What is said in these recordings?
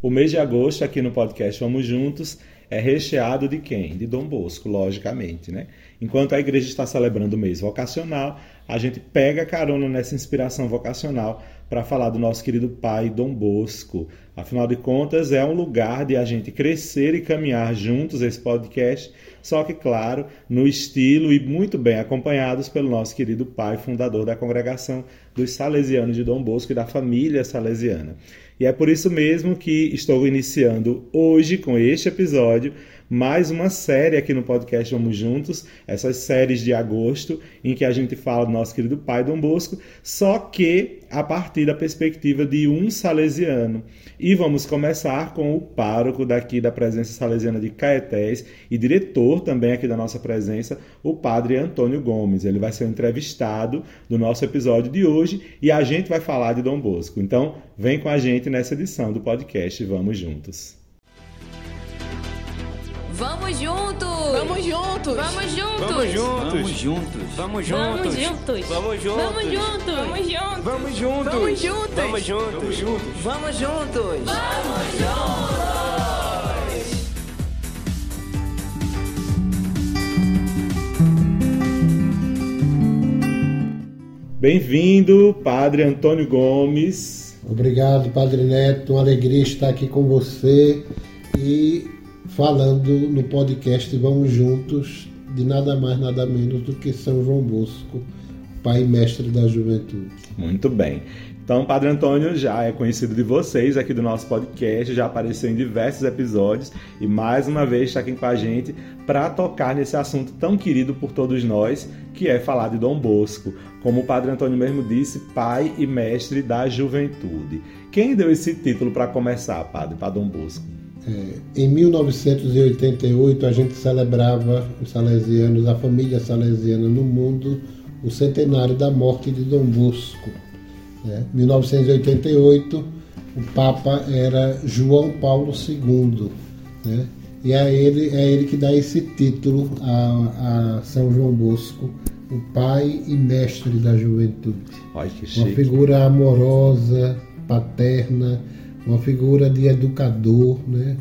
O mês de agosto, aqui no podcast Vamos Juntos, é recheado de quem? De Dom Bosco, logicamente, né? Enquanto a igreja está celebrando o mês vocacional, a gente pega carona nessa inspiração vocacional para falar do nosso querido pai Dom Bosco. Afinal de contas, é um lugar de a gente crescer e caminhar juntos esse podcast, só que, claro, no estilo e muito bem acompanhados pelo nosso querido pai, fundador da congregação dos Salesianos de Dom Bosco e da família salesiana. E é por isso mesmo que estou iniciando hoje, com este episódio, mais uma série aqui no podcast Vamos Juntos, essas séries de agosto, em que a gente fala do nosso querido pai Dom Bosco, só que a partir da perspectiva de um salesiano. E vamos começar com o pároco daqui da presença salesiana de Caetés e diretor também aqui da nossa presença, o padre Antônio Gomes. Ele vai ser entrevistado do nosso episódio de hoje e a gente vai falar de Dom Bosco. Então, vem com a gente nessa edição do podcast Vamos Juntos. Vamos juntos! Vamos juntos! Vamos juntos! Vamos juntos! Vamos juntos! Vamos Vamos juntos! juntos! Vamos juntos! Vamos juntos! Vamos juntos! Vamos juntos! Vamos juntos! Vamos juntos! Vamos juntos! Bem-vindo, Padre Antônio Gomes. Obrigado, Padre Neto. Uma alegria estar aqui com você e falando no podcast Vamos Juntos de nada mais, nada menos do que São João Bosco, pai e mestre da juventude. Muito bem. Então, Padre Antônio já é conhecido de vocês aqui do nosso podcast, já apareceu em diversos episódios e mais uma vez está aqui com a gente para tocar nesse assunto tão querido por todos nós, que é falar de Dom Bosco. Como o Padre Antônio mesmo disse, pai e mestre da juventude. Quem deu esse título para começar, Padre, para Dom Bosco? É, em 1988, a gente celebrava, os salesianos, a família salesiana no mundo, o centenário da morte de Dom Bosco. Né? 1988, o Papa era João Paulo II. Né? E é ele, é ele que dá esse título a, a São João Bosco, o pai e mestre da juventude. Que Uma figura amorosa, paterna, uma figura de educador, né?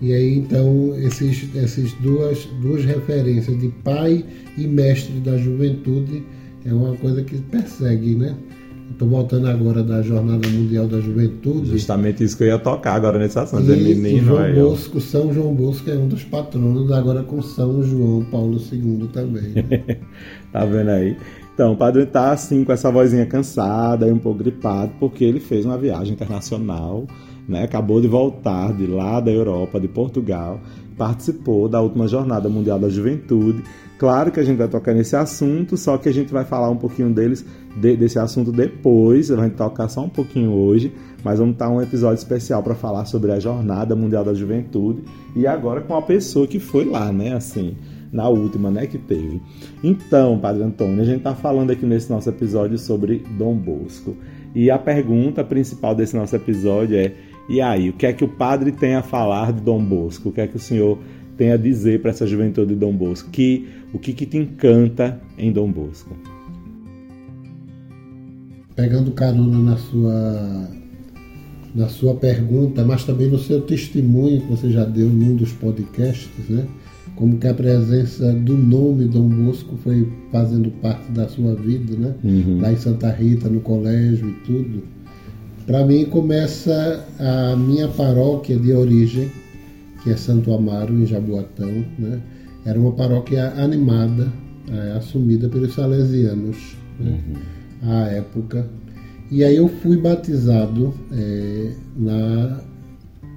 E aí então esses, essas duas, duas referências de pai e mestre da juventude é uma coisa que persegue, né? Estou voltando agora da Jornada Mundial da Juventude. Justamente isso que eu ia tocar agora nesse assunto. é E, e menino, João aí. Bosco, São João Bosco é um dos patronos, agora com São João Paulo II também. né? Tá vendo aí? Então, o padre tá assim, com essa vozinha cansada e um pouco gripado, porque ele fez uma viagem internacional, né? Acabou de voltar de lá da Europa, de Portugal, participou da última Jornada Mundial da Juventude. Claro que a gente vai tocar nesse assunto, só que a gente vai falar um pouquinho deles, de- desse assunto depois, a gente tocar só um pouquinho hoje, mas vamos estar um episódio especial para falar sobre a Jornada Mundial da Juventude e agora com a pessoa que foi lá, né? Assim, na última, né, que teve. Então, Padre Antônio, a gente está falando aqui nesse nosso episódio sobre Dom Bosco. E a pergunta principal desse nosso episódio é: e aí, o que é que o padre tem a falar de Dom Bosco? O que é que o senhor tem a dizer para essa juventude de Dom Bosco? Que, o que, que te encanta em Dom Bosco? pegando carona na sua na sua pergunta, mas também no seu testemunho que você já deu em um dos podcasts, né? Como que a presença do nome Dom Bosco foi fazendo parte da sua vida, né? Lá em Santa Rita, no colégio e tudo. Para mim começa a minha paróquia de origem, que é Santo Amaro, em Jaboatão, né? Era uma paróquia animada, eh, assumida pelos salesianos, né? à época. E aí eu fui batizado eh, na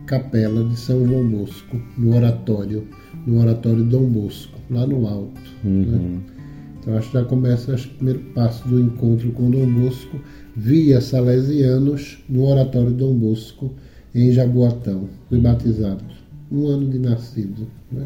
capela de São João Bosco, no oratório, no oratório Dom Bosco, lá no alto. né? Então acho que já começa acho, que o primeiro passo do encontro com Dom Bosco via salesianos no oratório Dom Bosco em Jaboatão. Fui batizado, um ano de nascido. Né?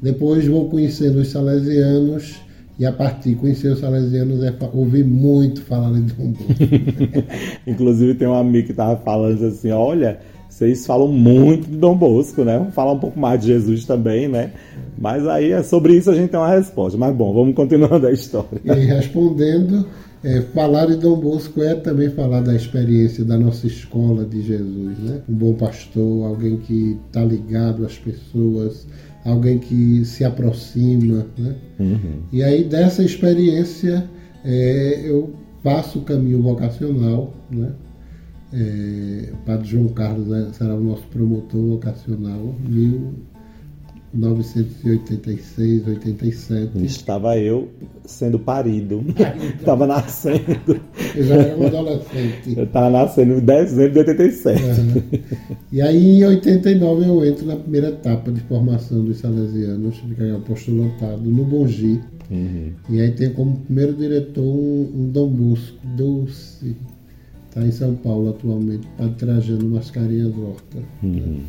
Depois vou conhecendo os salesianos e a partir de conhecer os salesianos é ouvir muito falar de Dom Bosco. Inclusive, tem um amigo que tava falando assim: olha, vocês falam muito de Dom Bosco, né? Vamos falar um pouco mais de Jesus também, né? Mas aí é sobre isso a gente tem uma resposta. Mas bom, vamos continuando a história. E respondendo, É, falar de Dom Bosco é também falar da experiência da nossa escola de Jesus, né? Um bom pastor, alguém que está ligado às pessoas, alguém que se aproxima, né? Uhum. E aí dessa experiência é, eu faço o caminho vocacional, né? É, o Padre João Carlos né, será o nosso promotor vocacional, 1986, 87. Estava eu sendo parido, estava nascendo. Eu já era um adolescente. Eu estava nascendo em dezembro de 87. Uhum. E aí em 89 eu entro na primeira etapa de formação dos salesianos, de apostolantado no Bongi. Uhum. E aí tem como primeiro diretor um, um Dom Bosco Dulce está em São Paulo atualmente, Padre Trajano Mascarinhas Horta. Uhum. Né?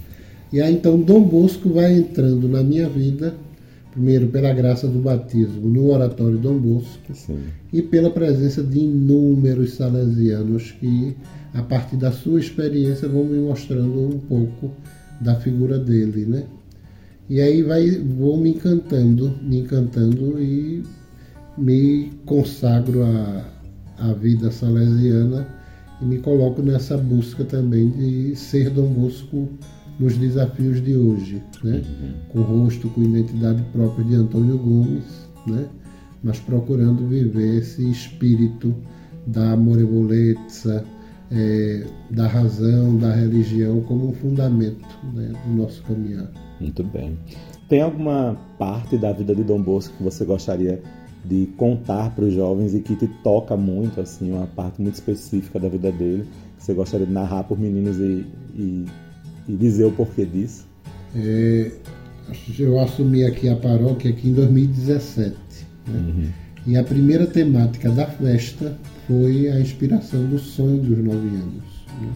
E aí então Dom Bosco vai entrando na minha vida, primeiro pela graça do batismo no Oratório Dom Bosco Sim. e pela presença de inúmeros salesianos que, a partir da sua experiência, vão me mostrando um pouco da figura dele, né? E aí vai, vou me encantando, me encantando e me consagro à, à vida salesiana e me coloco nessa busca também de ser Dom Bosco nos desafios de hoje, né? Uhum. com rosto, com identidade própria de Antônio Gomes, né? mas procurando viver esse espírito da amorevolezza, é, da razão, da religião como um fundamento né, do nosso caminhar. Muito bem. Tem alguma parte da vida de Dom Bosco que você gostaria de contar para os jovens e que te toca muito, assim, uma parte muito específica da vida dele, que você gostaria de narrar por meninos e, e, e dizer o porquê disso? É, eu assumi aqui a paróquia aqui em 2017. Né? Uhum. E a primeira temática da festa foi a inspiração do sonho dos nove anos. Né?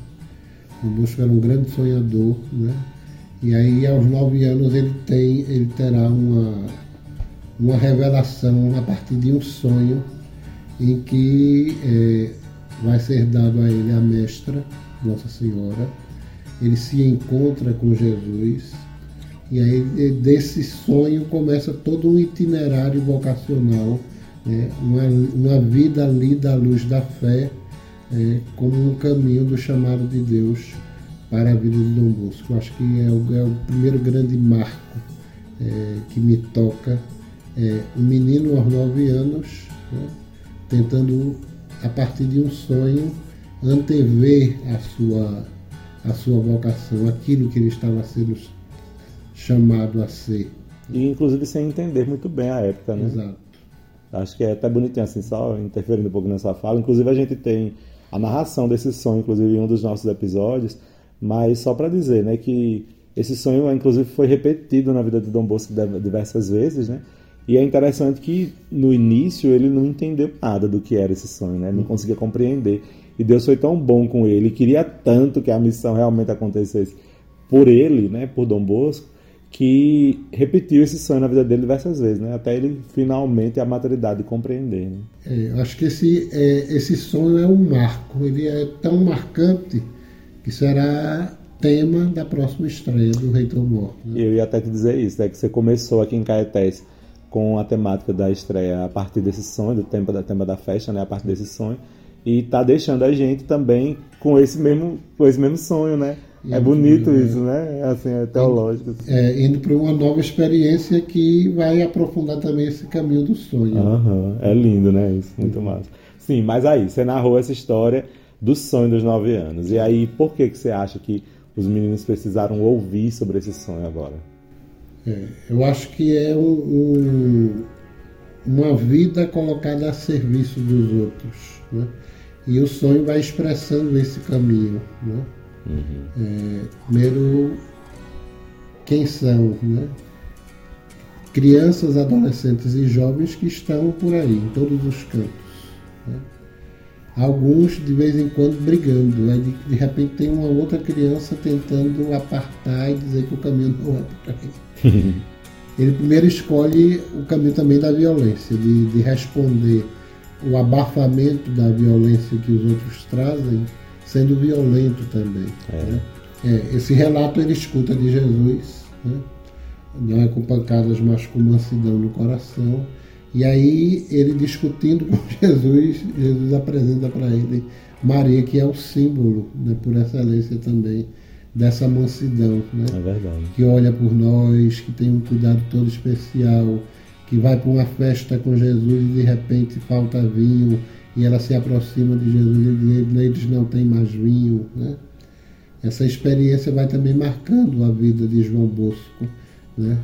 O Bosco era um grande sonhador, né? E aí aos nove anos ele tem, ele terá uma uma revelação a partir de um sonho em que é, vai ser dado a ele a mestra, Nossa Senhora. Ele se encontra com Jesus e aí desse sonho começa todo um itinerário vocacional, né? uma, uma vida lida à luz da fé, é, como um caminho do chamado de Deus para a vida de Dom Bosco. Eu acho que é o, é o primeiro grande marco é, que me toca é, um menino aos nove anos, né, tentando, a partir de um sonho, antever a sua, a sua vocação, aquilo que ele estava sendo chamado a ser. E inclusive sem entender muito bem a época, né? Exato. Acho que é até bonitinho assim, só interferindo um pouco nessa fala. Inclusive a gente tem a narração desse sonho, inclusive em um dos nossos episódios, mas só para dizer, né, que esse sonho inclusive foi repetido na vida de Dom Bosco diversas vezes, né? E é interessante que no início ele não entendeu nada do que era esse sonho, né? Ele não conseguia compreender. E Deus foi tão bom com ele, queria tanto que a missão realmente acontecesse por ele, né, por Dom Bosco, que repetiu esse sonho na vida dele diversas vezes, né? Até ele finalmente a maturidade de compreender. Né? É, eu acho que esse, é, esse sonho é um marco. Ele é tão marcante que será tema da próxima estreia do Reitor Morto. Né? Eu ia até te dizer isso, né? Que você começou aqui em Caetés com a temática da estreia a partir desse sonho, do tema da, tema da festa, né, a partir desse sonho, e tá deixando a gente também com esse mesmo, com esse mesmo sonho, né? É, é bonito é, isso, né? Assim, é teológico. Assim. É, indo para uma nova experiência que vai aprofundar também esse caminho do sonho. Uhum, é lindo, né? Isso, muito uhum. massa. Sim, mas aí, você narrou essa história do sonho dos nove anos. E aí, por que, que você acha que os meninos precisaram ouvir sobre esse sonho agora? É, eu acho que é um, um, uma vida colocada a serviço dos outros. Né? E o sonho vai expressando esse caminho. Né? Uhum. É, primeiro, quem são? Né? Crianças, adolescentes e jovens que estão por aí, em todos os cantos. Né? Alguns de vez em quando brigando, aí de, de repente tem uma outra criança tentando apartar e dizer que o caminho não é para aí. ele primeiro escolhe o caminho também da violência, de, de responder o abafamento da violência que os outros trazem, sendo violento também. É. Né? É, esse relato ele escuta de Jesus, né? não é com pancadas, mas com mansidão no coração. E aí ele discutindo com Jesus, Jesus apresenta para ele Maria, que é o símbolo, né, por excelência também, dessa mansidão, né? É verdade. Que olha por nós, que tem um cuidado todo especial, que vai para uma festa com Jesus e de repente falta vinho e ela se aproxima de Jesus e diz, eles não têm mais vinho, né? Essa experiência vai também marcando a vida de João Bosco, né?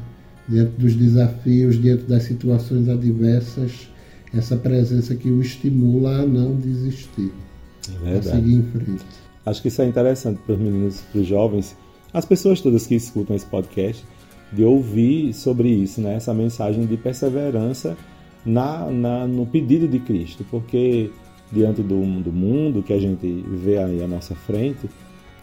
diante dos desafios, diante das situações adversas, essa presença que o estimula a não desistir, É a seguir em frente. Acho que isso é interessante para os meninos, para os jovens, as pessoas todas que escutam esse podcast, de ouvir sobre isso, né? essa mensagem de perseverança na, na, no pedido de Cristo, porque diante do, do mundo que a gente vê aí à nossa frente,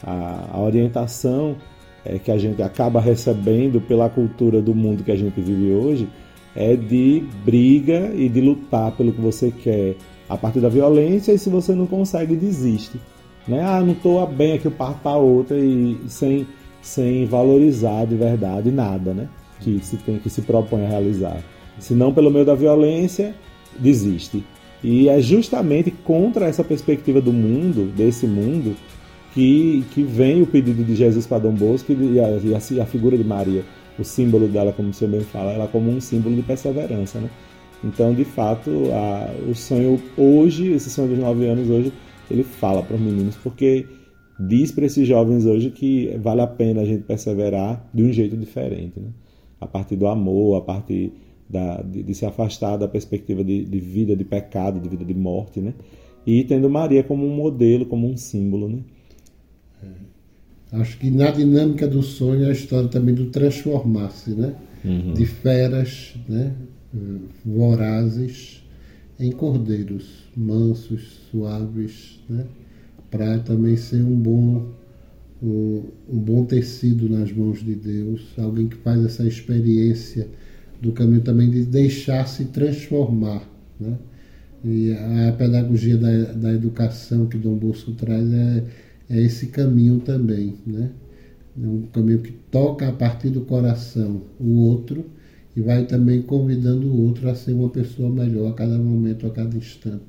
a, a orientação é, que a gente acaba recebendo pela cultura do mundo que a gente vive hoje é de briga e de lutar pelo que você quer a partir da violência e se você não consegue, desiste. Né? Ah, não estou bem aqui, eu parto para outra e sem, sem valorizar de verdade nada né? que se tem que se propõe a realizar. Se não pelo meio da violência, desiste. E é justamente contra essa perspectiva do mundo, desse mundo, que, que vem o pedido de Jesus para Dom Bosco e a, e a, a figura de Maria, o símbolo dela, como o senhor bem fala, ela como um símbolo de perseverança. Né? Então, de fato, a, o sonho hoje, esse sonho dos nove anos hoje, ele fala para os meninos, porque diz para esses jovens hoje que vale a pena a gente perseverar de um jeito diferente, né? a partir do amor, a partir da, de, de, se afastar da perspectiva de, de, vida de pecado, de vida de morte, né? e tendo Maria como um modelo, como um símbolo. Né? Acho que na dinâmica do sonho é a história também do transformar-se, né? Uhum. De feras, né? Vorazes em cordeiros, mansos, suaves, né? Para também ser um bom um, bom tecido nas mãos de Deus, alguém que faz essa experiência do caminho também de deixar-se transformar, né? E a pedagogia da, da educação que Dom Bosco traz é é esse caminho também, né? É um caminho que toca a partir do coração o outro e vai também convidando o outro a ser uma pessoa melhor a cada momento, a cada instante.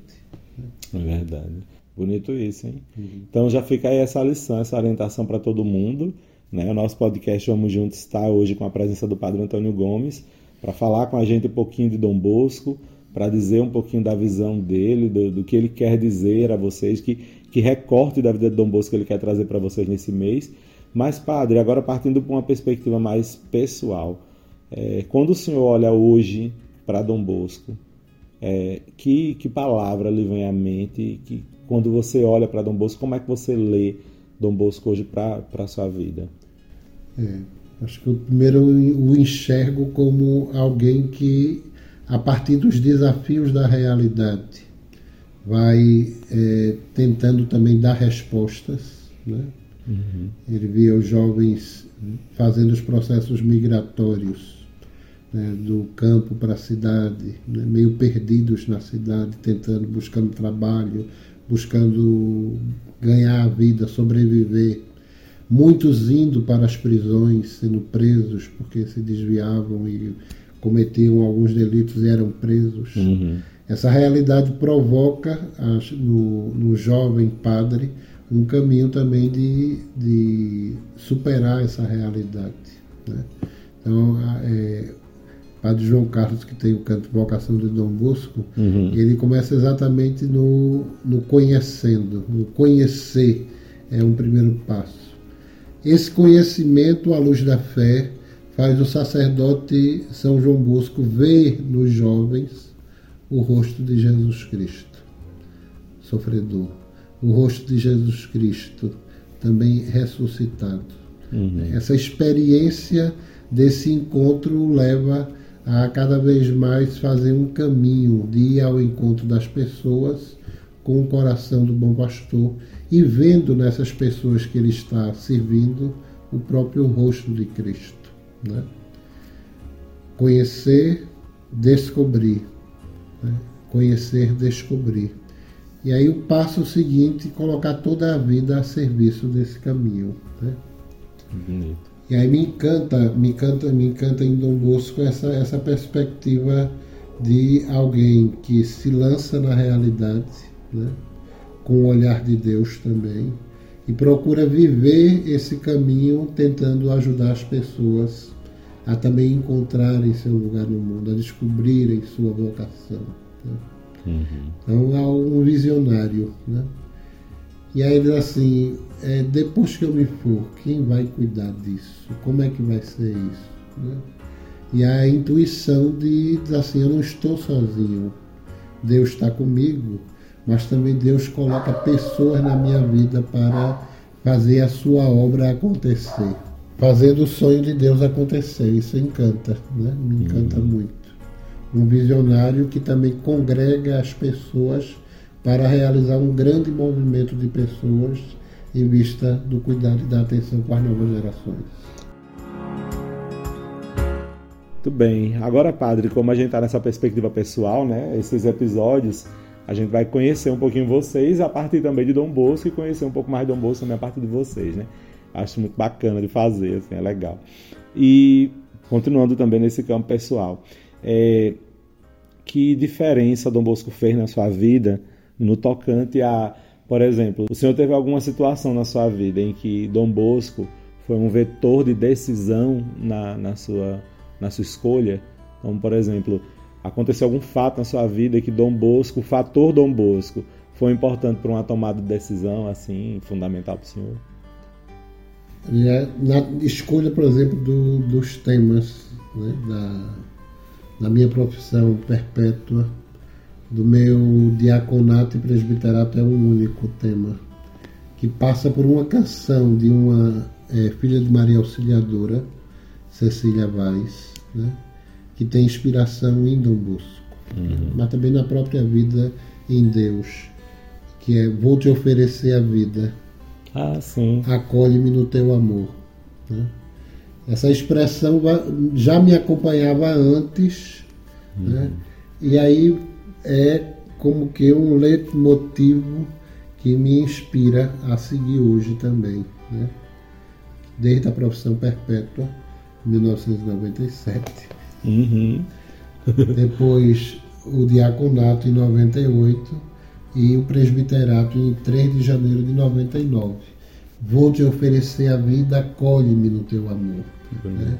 É verdade. Bonito isso, hein? Uhum. Então já fica aí essa lição, essa orientação para todo mundo. Né? O nosso podcast Vamos Juntos está hoje com a presença do Padre Antônio Gomes para falar com a gente um pouquinho de Dom Bosco, para dizer um pouquinho da visão dele, do, do, que ele quer dizer a vocês, que, que recorte da vida de Dom Bosco ele quer trazer para vocês nesse mês. Mas, padre, agora partindo para uma perspectiva mais pessoal, é, quando o senhor olha hoje para Dom Bosco, é, que, que palavra lhe vem à mente? Que, quando você olha para Dom Bosco, como é que você lê Dom Bosco hoje para a sua vida? É, acho que eu primeiro o enxergo como alguém que a partir dos desafios da realidade, vai é, tentando também dar respostas. Né? Uhum. Ele via os jovens fazendo os processos migratórios né, do campo para a cidade, né, meio perdidos na cidade, tentando, buscando trabalho, buscando ganhar a vida, sobreviver. Muitos indo para as prisões, sendo presos porque se desviavam e cometiam alguns delitos e eram presos. Uhum. Essa realidade provoca no, no jovem padre um caminho também de, de superar essa realidade. Né? Então, é, Padre João Carlos, que tem o canto Vocação de Dom Bosco, uhum. ele começa exatamente no, no conhecendo. No conhecer é um primeiro passo. Esse conhecimento à luz da fé faz o sacerdote São João Bosco ver nos jovens o rosto de Jesus Cristo, sofredor, o rosto de Jesus Cristo também ressuscitado. Uhum. Essa experiência desse encontro leva a cada vez mais fazer um caminho de ir ao encontro das pessoas com o coração do bom pastor e vendo nessas pessoas que ele está servindo o próprio rosto de Cristo. Né? Conhecer, descobrir. Né? Conhecer, descobrir. E aí o passo seguinte, colocar toda a vida a serviço desse caminho. Né? Bonito. E aí me encanta, me encanta, me encanta em Dom Bosco essa, essa perspectiva de alguém que se lança na realidade, né? com o olhar de Deus também, e procura viver esse caminho tentando ajudar as pessoas a também encontrarem seu lugar no mundo, a descobrirem sua vocação. Né? Uhum. Então é um visionário. Né? E aí ele diz assim, é, depois que eu me for, quem vai cuidar disso? Como é que vai ser isso? Né? E a intuição de dizer assim, eu não estou sozinho, Deus está comigo, mas também Deus coloca pessoas na minha vida para fazer a sua obra acontecer. Fazendo o sonho de Deus acontecer, isso encanta, né? me encanta uhum. muito. Um visionário que também congrega as pessoas para realizar um grande movimento de pessoas em vista do cuidado e da atenção com as novas gerações. Muito bem. Agora, padre, como a gente está nessa perspectiva pessoal, né? Esses episódios, a gente vai conhecer um pouquinho vocês a partir também de Dom Bosco e conhecer um pouco mais de Dom Bosco também a partir de vocês, né? Acho muito bacana de fazer, assim, é legal. E continuando também nesse campo pessoal, é, que diferença Dom Bosco fez na sua vida no tocante a, por exemplo, o senhor teve alguma situação na sua vida em que Dom Bosco foi um vetor de decisão na, na, sua, na sua escolha? Então, por exemplo, aconteceu algum fato na sua vida que Dom Bosco, o fator Dom Bosco, foi importante para uma tomada de decisão assim fundamental para o senhor? É, na escolha, por exemplo, do, dos temas né, da, da minha profissão perpétua, do meu diaconato e presbiterato é um único tema, que passa por uma canção de uma é, filha de Maria Auxiliadora, Cecília Vaz, né, que tem inspiração em Dom Bosco, uhum. mas também na própria vida em Deus, que é Vou te oferecer a vida, ah, sim. acolhe-me no teu amor. Né? Essa expressão já me acompanhava antes, uhum. né? e aí é como que um leitmotivo que me inspira a seguir hoje também. Né? Desde a profissão perpétua, 1997. Uhum. Depois o diaconato em 98 e o presbiterato em 3 de janeiro de 99. Vou te oferecer a vida, acolhe-me no teu amor. Né?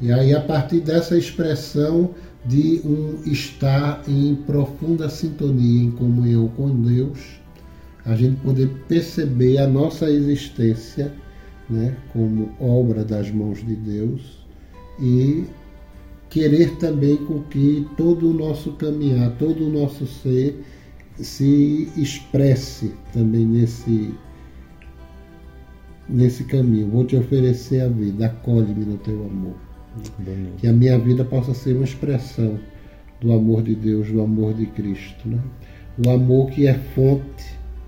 E aí, a partir dessa expressão de um estar em profunda sintonia, em comunhão com Deus, a gente poder perceber a nossa existência né, como obra das mãos de Deus e querer também com que todo o nosso caminhar, todo o nosso ser se expresse também nesse nesse caminho. Vou te oferecer a vida, acolhe-me no teu amor. Que a minha vida possa ser uma expressão do amor de Deus, do amor de Cristo. Né? O amor que é fonte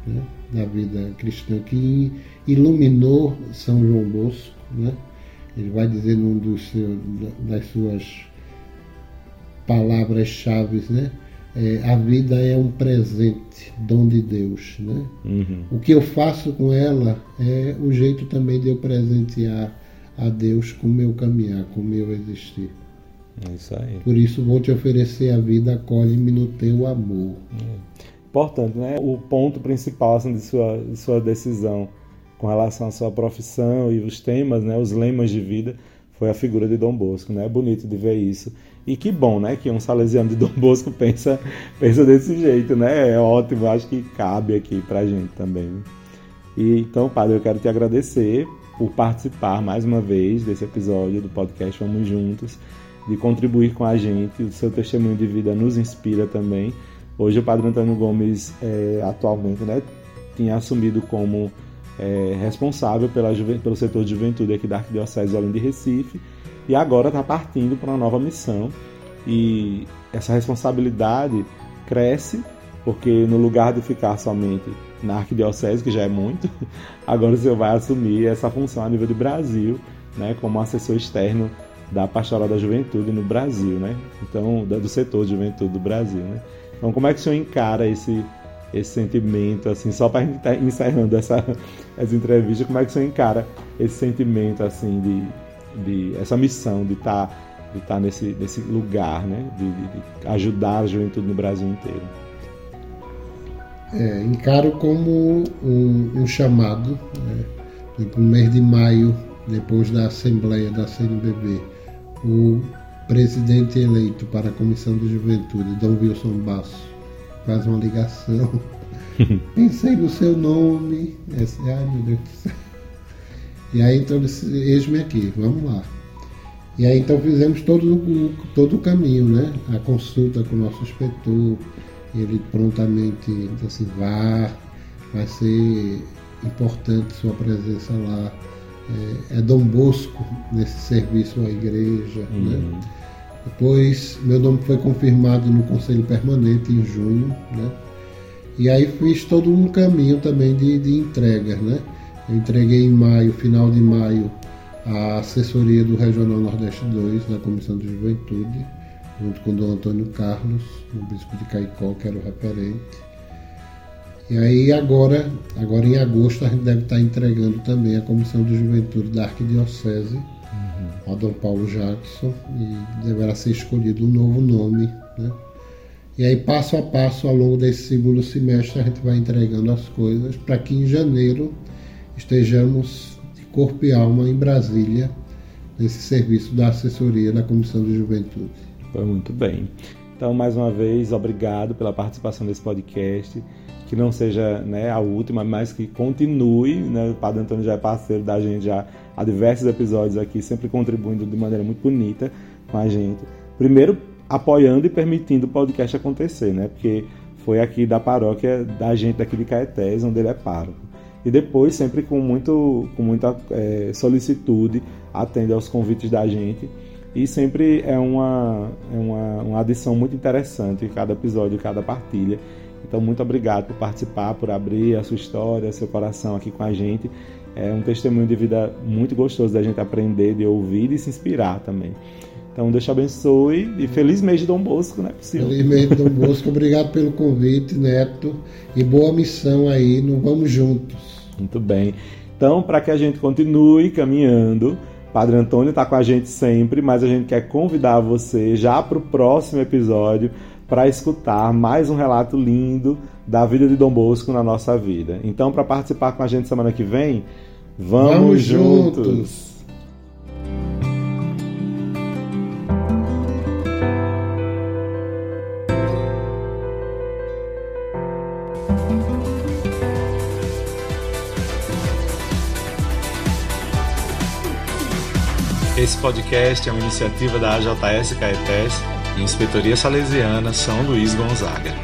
né, da vida cristã, que iluminou São João Bosco. Né? Ele vai dizer num dos seus, das suas palavras-chave, né? É, a vida é um presente, dom de Deus. Né? Uhum. O que eu faço com ela é o jeito também de eu presentear a Deus com o meu caminhar, com o meu existir. É isso aí. Por isso vou te oferecer a vida, acolhe-me no teu amor. É. Importante, né? O ponto principal assim, de, sua, de sua decisão com relação à sua profissão e os temas, né? Os lemas de vida foi a figura de Dom Bosco, né? É bonito de ver isso. E que bom, né? Que um salesiano de Dom Bosco pensa, pensa desse jeito, né? É ótimo, acho que cabe aqui pra gente também. E então, padre, eu quero te agradecer por participar mais uma vez desse episódio do podcast Vamos Juntos, de contribuir com a gente. O seu testemunho de vida nos inspira também. Hoje o Padre Antônio Gomes, é, atualmente, né, tinha assumido como é, responsável pela, pelo setor de juventude aqui da Arquidiocese Olinda de Recife e agora está partindo para uma nova missão. E essa responsabilidade cresce porque no lugar de ficar somente na arquidiocese, que já é muito, agora você vai assumir essa função a nível de Brasil, né, como assessor externo da Pastoral da Juventude no Brasil, né? Então, do setor de juventude do Brasil, né? Então, como é que o senhor encara esse esse sentimento, assim, só para estar tá encerrando essa, essa entrevista, como é que o senhor encara esse sentimento, assim, de, de essa missão de estar tá de estar nesse, nesse lugar, né? De, de, de ajudar a juventude no Brasil inteiro. É, encaro como um, um chamado, né? no mês de maio, depois da Assembleia da CNBB, o presidente eleito para a Comissão de Juventude, Dom Wilson Basso, faz uma ligação. Pensei no seu nome. Esse, ai meu Deus do céu. E aí então eis-me aqui, vamos lá. E aí então fizemos todo, o, todo o caminho, né? A consulta com o nosso inspetor, ele prontamente disse assim, vá, vai ser importante sua presença lá. É, é Dom Bosco nesse serviço à igreja, né? uhum. né? Depois meu nome foi confirmado no Conselho Permanente em junho, né? E aí fiz todo um caminho também de, de entregas, né? Eu entreguei em maio, final de maio, a assessoria do Regional Nordeste 2 da Comissão de Juventude, junto com o Dom Antônio Carlos, o bispo de Caicó, que era o referente. E aí agora, agora em agosto, a gente deve estar entregando também a Comissão de Juventude da Arquidiocese uhum. ao Dom Paulo Jackson e deverá ser escolhido um novo nome. Né? E aí, passo a passo, ao longo desse segundo semestre, a gente vai entregando as coisas para que em janeiro estejamos de corpo e alma em Brasília, nesse serviço da assessoria da Comissão de Juventude. Foi muito bem. Então, mais uma vez, obrigado pela participação nesse podcast. Que não seja né, a última, mas que continue. Né? O Padre Antônio já é parceiro da gente já há diversos episódios aqui, sempre contribuindo de maneira muito bonita com a gente. Primeiro, apoiando e permitindo o podcast acontecer, né? Porque foi aqui da paróquia da gente daqui de Caetés, onde ele é pároco e depois sempre com, muito, com muita é, solicitude atende aos convites da gente e sempre é uma, é uma, uma adição muito interessante cada episódio, cada partilha. Então, muito obrigado por participar, por abrir a sua história, seu coração aqui com a gente. É um testemunho de vida muito gostoso da gente aprender, de ouvir e se inspirar também. Então, Deus te abençoe e feliz mês de Dom Bosco, né? Possível. Feliz mês de Dom Bosco, obrigado pelo convite, Neto, e boa missão aí, não vamos juntos. Muito bem. Então, para que a gente continue caminhando, Padre Antônio está com a gente sempre, mas a gente quer convidar você já para o próximo episódio para escutar mais um relato lindo da vida de Dom Bosco na nossa vida. Então, para participar com a gente semana que vem, vamos, vamos juntos. juntos. Podcast é uma iniciativa da AJS Caetés e Inspetoria Salesiana São Luís Gonzaga.